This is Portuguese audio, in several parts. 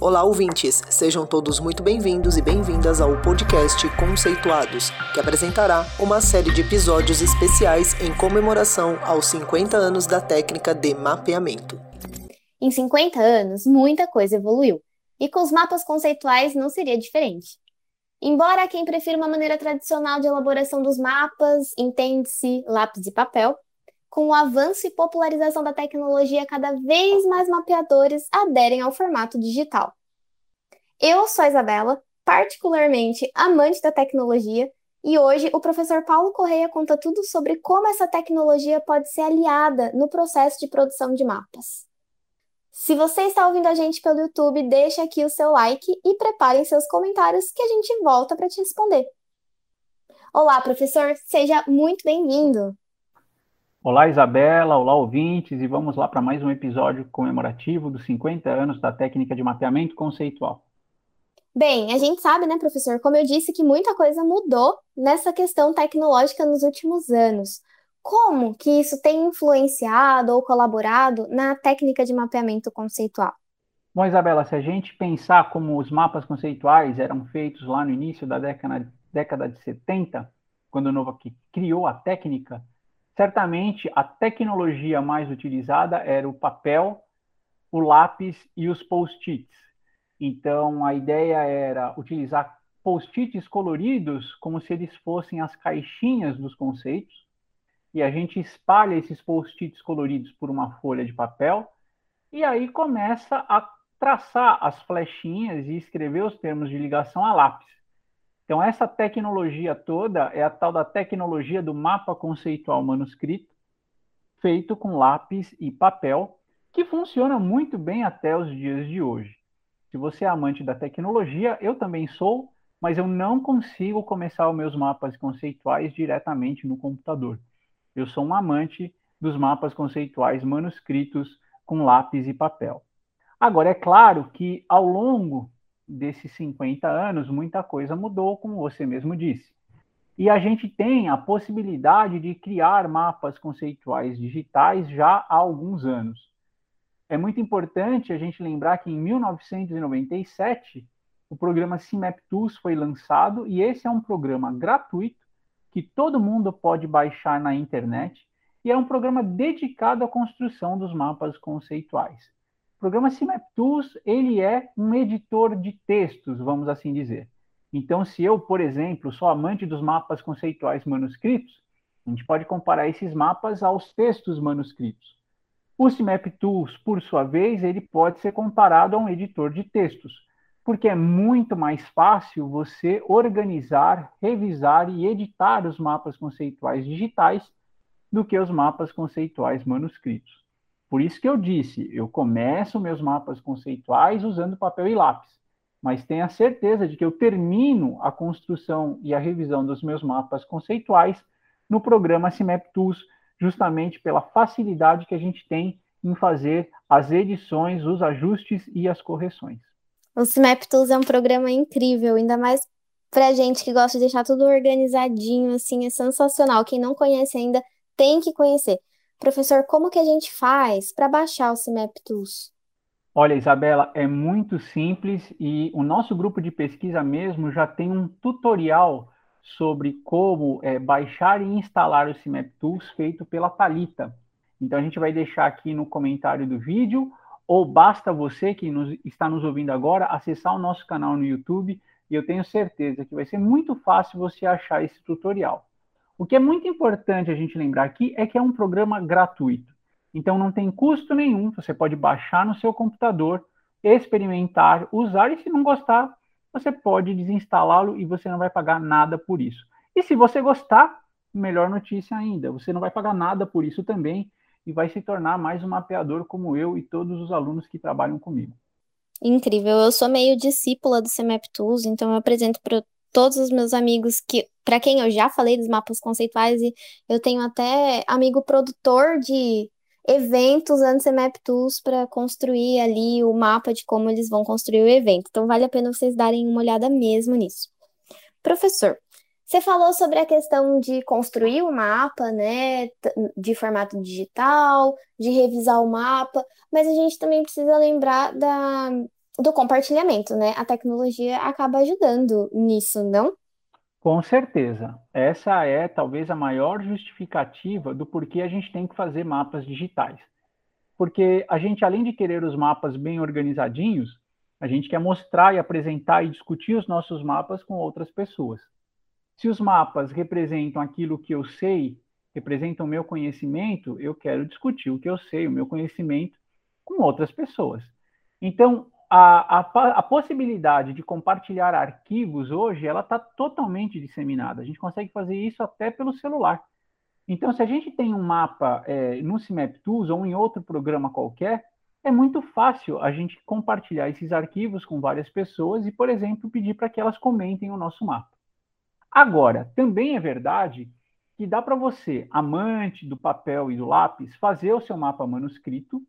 Olá, ouvintes! Sejam todos muito bem-vindos e bem-vindas ao podcast Conceituados, que apresentará uma série de episódios especiais em comemoração aos 50 anos da técnica de mapeamento. Em 50 anos, muita coisa evoluiu, e com os mapas conceituais não seria diferente. Embora quem prefira uma maneira tradicional de elaboração dos mapas, entende-se lápis e papel, com o avanço e popularização da tecnologia, cada vez mais mapeadores aderem ao formato digital. Eu sou a Isabela, particularmente amante da tecnologia, e hoje o professor Paulo Correia conta tudo sobre como essa tecnologia pode ser aliada no processo de produção de mapas. Se você está ouvindo a gente pelo YouTube, deixe aqui o seu like e preparem seus comentários que a gente volta para te responder. Olá, professor, seja muito bem-vindo. Olá, Isabela, olá, ouvintes, e vamos lá para mais um episódio comemorativo dos 50 anos da técnica de mapeamento conceitual. Bem, a gente sabe, né, professor, como eu disse, que muita coisa mudou nessa questão tecnológica nos últimos anos. Como que isso tem influenciado ou colaborado na técnica de mapeamento conceitual? Bom, Isabela, se a gente pensar como os mapas conceituais eram feitos lá no início da década, década de 70, quando o Novak criou a técnica, Certamente, a tecnologia mais utilizada era o papel, o lápis e os post-its. Então, a ideia era utilizar post-its coloridos como se eles fossem as caixinhas dos conceitos, e a gente espalha esses post-its coloridos por uma folha de papel, e aí começa a traçar as flechinhas e escrever os termos de ligação a lápis. Então, essa tecnologia toda é a tal da tecnologia do mapa conceitual manuscrito, feito com lápis e papel, que funciona muito bem até os dias de hoje. Se você é amante da tecnologia, eu também sou, mas eu não consigo começar os meus mapas conceituais diretamente no computador. Eu sou um amante dos mapas conceituais manuscritos com lápis e papel. Agora, é claro que ao longo desses 50 anos, muita coisa mudou, como você mesmo disse. E a gente tem a possibilidade de criar mapas conceituais digitais já há alguns anos. É muito importante a gente lembrar que em 1997 o programa CIMAP Tools foi lançado e esse é um programa gratuito que todo mundo pode baixar na internet e é um programa dedicado à construção dos mapas conceituais. O programa CMapTools, ele é um editor de textos, vamos assim dizer. Então, se eu, por exemplo, sou amante dos mapas conceituais manuscritos, a gente pode comparar esses mapas aos textos manuscritos. O CMapTools, por sua vez, ele pode ser comparado a um editor de textos, porque é muito mais fácil você organizar, revisar e editar os mapas conceituais digitais do que os mapas conceituais manuscritos. Por isso que eu disse, eu começo meus mapas conceituais usando papel e lápis, mas tenha certeza de que eu termino a construção e a revisão dos meus mapas conceituais no programa CIMAP Tools, justamente pela facilidade que a gente tem em fazer as edições, os ajustes e as correções. O CIMAP Tools é um programa incrível, ainda mais para gente que gosta de deixar tudo organizadinho, assim, é sensacional. Quem não conhece ainda tem que conhecer. Professor, como que a gente faz para baixar o CIMAP Tools? Olha, Isabela, é muito simples e o nosso grupo de pesquisa mesmo já tem um tutorial sobre como é, baixar e instalar o CIMAP Tools feito pela Talita. Então a gente vai deixar aqui no comentário do vídeo ou basta você que nos, está nos ouvindo agora acessar o nosso canal no YouTube e eu tenho certeza que vai ser muito fácil você achar esse tutorial. O que é muito importante a gente lembrar aqui é que é um programa gratuito. Então não tem custo nenhum, você pode baixar no seu computador, experimentar, usar e se não gostar, você pode desinstalá-lo e você não vai pagar nada por isso. E se você gostar, melhor notícia ainda, você não vai pagar nada por isso também e vai se tornar mais um mapeador como eu e todos os alunos que trabalham comigo. Incrível, eu sou meio discípula do CMAP Tools, então eu apresento todos os meus amigos que, para quem eu já falei dos mapas conceituais, e eu tenho até amigo produtor de eventos antes Map Tools para construir ali o mapa de como eles vão construir o evento. Então vale a pena vocês darem uma olhada mesmo nisso. Professor, você falou sobre a questão de construir o mapa, né, de formato digital, de revisar o mapa, mas a gente também precisa lembrar da do compartilhamento, né? A tecnologia acaba ajudando nisso, não? Com certeza. Essa é talvez a maior justificativa do porquê a gente tem que fazer mapas digitais. Porque a gente, além de querer os mapas bem organizadinhos, a gente quer mostrar e apresentar e discutir os nossos mapas com outras pessoas. Se os mapas representam aquilo que eu sei, representam o meu conhecimento, eu quero discutir o que eu sei, o meu conhecimento, com outras pessoas. Então, a, a, a possibilidade de compartilhar arquivos hoje, ela está totalmente disseminada. A gente consegue fazer isso até pelo celular. Então, se a gente tem um mapa é, no CIMAP Tools ou em outro programa qualquer, é muito fácil a gente compartilhar esses arquivos com várias pessoas e, por exemplo, pedir para que elas comentem o nosso mapa. Agora, também é verdade que dá para você, amante do papel e do lápis, fazer o seu mapa manuscrito,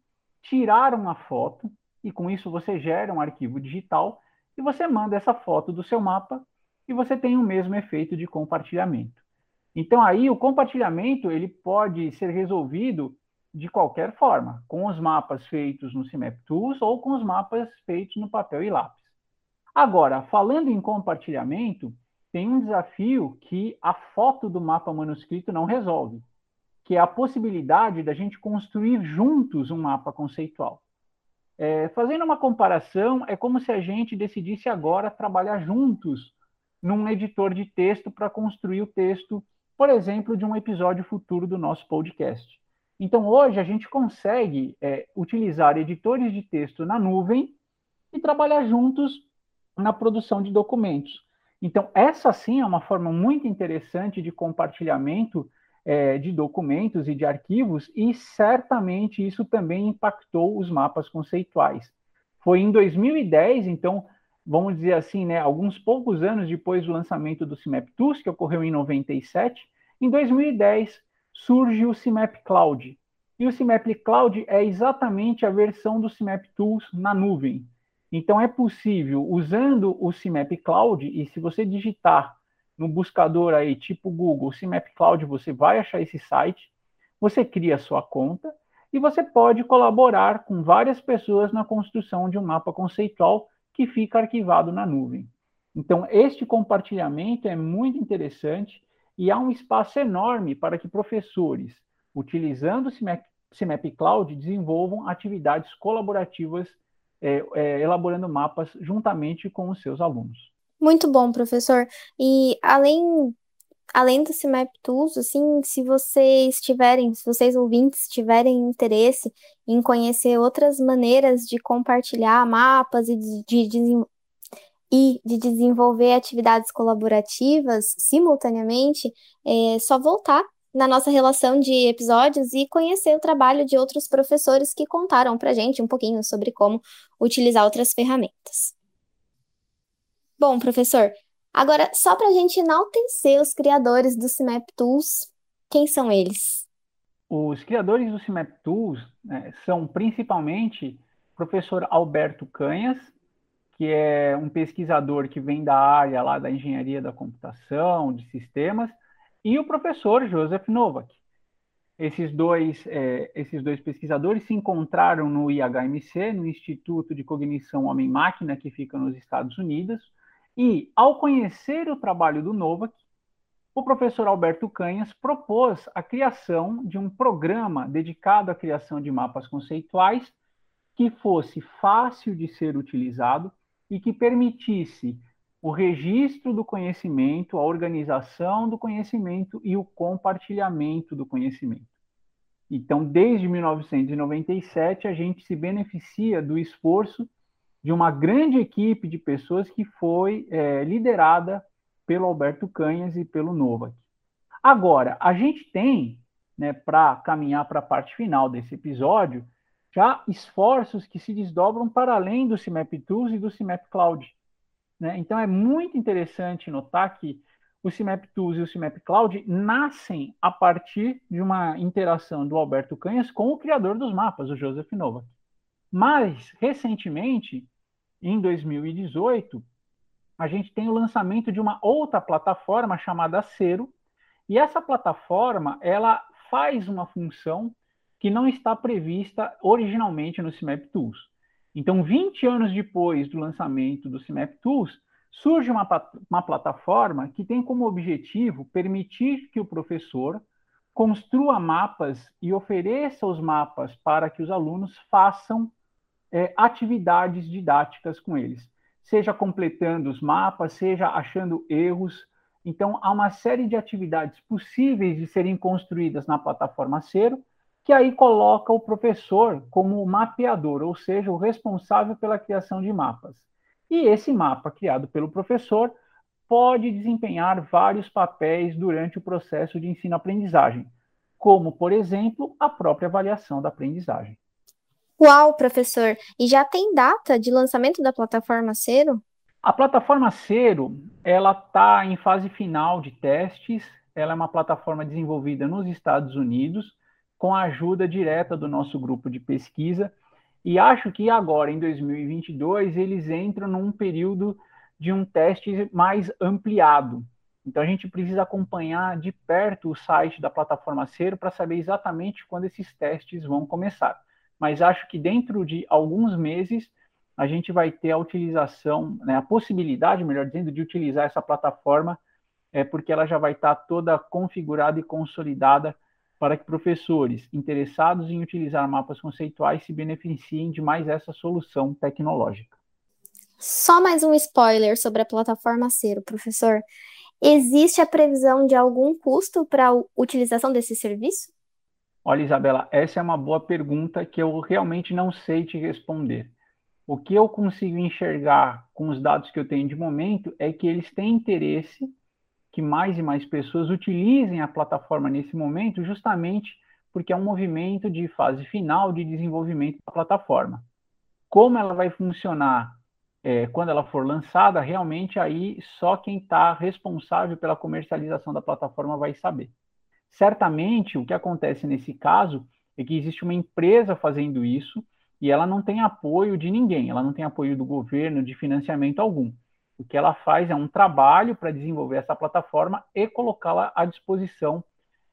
tirar uma foto, e com isso você gera um arquivo digital e você manda essa foto do seu mapa e você tem o mesmo efeito de compartilhamento. Então aí o compartilhamento ele pode ser resolvido de qualquer forma, com os mapas feitos no CIMAP Tools ou com os mapas feitos no papel e lápis. Agora, falando em compartilhamento, tem um desafio que a foto do mapa manuscrito não resolve, que é a possibilidade da gente construir juntos um mapa conceitual. É, fazendo uma comparação, é como se a gente decidisse agora trabalhar juntos num editor de texto para construir o texto, por exemplo, de um episódio futuro do nosso podcast. Então, hoje, a gente consegue é, utilizar editores de texto na nuvem e trabalhar juntos na produção de documentos. Então, essa sim é uma forma muito interessante de compartilhamento é, de documentos e de arquivos, e certamente isso também impactou os mapas conceituais. Foi em 2010, então, vamos dizer assim, né, alguns poucos anos depois do lançamento do CIMAP Tools, que ocorreu em 97, em 2010 surge o CIMAP Cloud. E o CIMAP Cloud é exatamente a versão do CIMAP Tools na nuvem. Então é possível, usando o CIMAP Cloud, e se você digitar no buscador aí, tipo Google, CMAP Cloud, você vai achar esse site, você cria a sua conta e você pode colaborar com várias pessoas na construção de um mapa conceitual que fica arquivado na nuvem. Então, este compartilhamento é muito interessante e há um espaço enorme para que professores, utilizando o CMAP, CMAP Cloud, desenvolvam atividades colaborativas, é, é, elaborando mapas juntamente com os seus alunos. Muito bom, professor. E além além do CIMAP Tools, assim, se vocês tiverem, se vocês ouvintes tiverem interesse em conhecer outras maneiras de compartilhar mapas e de, de, e de desenvolver atividades colaborativas simultaneamente, é só voltar na nossa relação de episódios e conhecer o trabalho de outros professores que contaram para gente um pouquinho sobre como utilizar outras ferramentas. Bom, professor, agora só para a gente enaltecer os criadores do CIMAP Tools, quem são eles? Os criadores do CIMAP Tools né, são principalmente o professor Alberto Canhas, que é um pesquisador que vem da área lá da engenharia da computação, de sistemas, e o professor Joseph Novak. Esses dois, é, esses dois pesquisadores se encontraram no IHMC, no Instituto de Cognição Homem-Máquina, que fica nos Estados Unidos, e, ao conhecer o trabalho do Novak, o professor Alberto Canhas propôs a criação de um programa dedicado à criação de mapas conceituais que fosse fácil de ser utilizado e que permitisse o registro do conhecimento, a organização do conhecimento e o compartilhamento do conhecimento. Então, desde 1997, a gente se beneficia do esforço de uma grande equipe de pessoas que foi é, liderada pelo Alberto Canhas e pelo Novak. Agora, a gente tem, né, para caminhar para a parte final desse episódio, já esforços que se desdobram para além do CIMAP Tools e do CIMAP Cloud. Né? Então, é muito interessante notar que o CIMAP Tools e o CIMAP Cloud nascem a partir de uma interação do Alberto Canhas com o criador dos mapas, o Joseph Novak. Mas, recentemente, em 2018, a gente tem o lançamento de uma outra plataforma chamada Cero, e essa plataforma ela faz uma função que não está prevista originalmente no CMAP Tools. Então, 20 anos depois do lançamento do CIMAP Tools, surge uma, uma plataforma que tem como objetivo permitir que o professor construa mapas e ofereça os mapas para que os alunos façam é, atividades didáticas com eles, seja completando os mapas, seja achando erros. Então, há uma série de atividades possíveis de serem construídas na plataforma Cero, que aí coloca o professor como mapeador, ou seja, o responsável pela criação de mapas. E esse mapa criado pelo professor pode desempenhar vários papéis durante o processo de ensino-aprendizagem, como, por exemplo, a própria avaliação da aprendizagem. Uau, professor! E já tem data de lançamento da plataforma Cero? A plataforma Cero, ela está em fase final de testes. Ela é uma plataforma desenvolvida nos Estados Unidos, com a ajuda direta do nosso grupo de pesquisa e acho que agora, em 2022, eles entram num período de um teste mais ampliado. Então, a gente precisa acompanhar de perto o site da plataforma Cero para saber exatamente quando esses testes vão começar. Mas acho que dentro de alguns meses, a gente vai ter a utilização, né, a possibilidade, melhor dizendo, de utilizar essa plataforma, é, porque ela já vai estar toda configurada e consolidada para que professores interessados em utilizar mapas conceituais se beneficiem de mais essa solução tecnológica. Só mais um spoiler sobre a plataforma Cero, professor. Existe a previsão de algum custo para a utilização desse serviço? Olha, Isabela, essa é uma boa pergunta que eu realmente não sei te responder. O que eu consigo enxergar com os dados que eu tenho de momento é que eles têm interesse que mais e mais pessoas utilizem a plataforma nesse momento, justamente porque é um movimento de fase final de desenvolvimento da plataforma. Como ela vai funcionar é, quando ela for lançada, realmente aí só quem está responsável pela comercialização da plataforma vai saber. Certamente, o que acontece nesse caso é que existe uma empresa fazendo isso e ela não tem apoio de ninguém, ela não tem apoio do governo, de financiamento algum. O que ela faz é um trabalho para desenvolver essa plataforma e colocá-la à disposição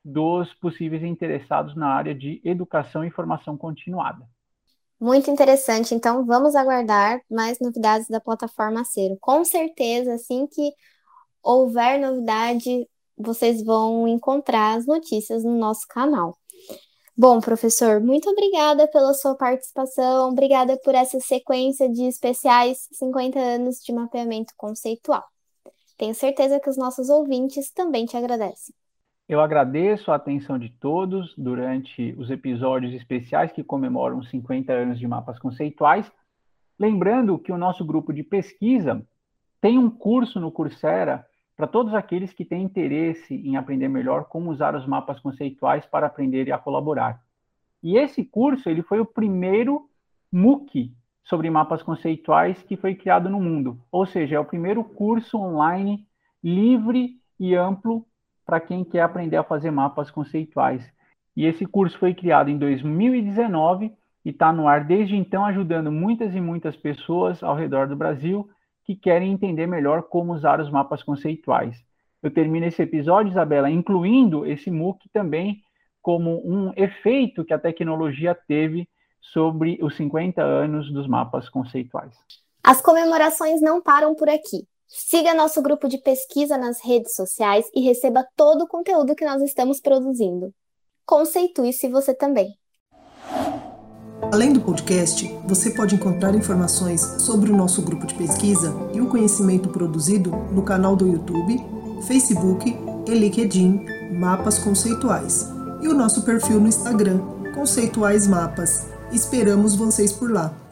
dos possíveis interessados na área de educação e formação continuada. Muito interessante. Então, vamos aguardar mais novidades da plataforma Cero. Com certeza, assim que houver novidade, vocês vão encontrar as notícias no nosso canal. Bom, professor, muito obrigada pela sua participação, obrigada por essa sequência de especiais 50 anos de mapeamento conceitual. Tenho certeza que os nossos ouvintes também te agradecem. Eu agradeço a atenção de todos durante os episódios especiais que comemoram 50 anos de mapas conceituais. Lembrando que o nosso grupo de pesquisa tem um curso no Coursera para todos aqueles que têm interesse em aprender melhor como usar os mapas conceituais para aprender e a colaborar. E esse curso ele foi o primeiro MOOC sobre mapas conceituais que foi criado no mundo, ou seja, é o primeiro curso online livre e amplo para quem quer aprender a fazer mapas conceituais. E esse curso foi criado em 2019 e está no ar desde então, ajudando muitas e muitas pessoas ao redor do Brasil que querem entender melhor como usar os mapas conceituais. Eu termino esse episódio, Isabela, incluindo esse MOOC também como um efeito que a tecnologia teve sobre os 50 anos dos mapas conceituais. As comemorações não param por aqui. Siga nosso grupo de pesquisa nas redes sociais e receba todo o conteúdo que nós estamos produzindo. Conceitue-se você também. Além do podcast, você pode encontrar informações sobre o nosso grupo de pesquisa e o conhecimento produzido no canal do YouTube, Facebook e LinkedIn Mapas Conceituais e o nosso perfil no Instagram Conceituais Mapas. Esperamos vocês por lá.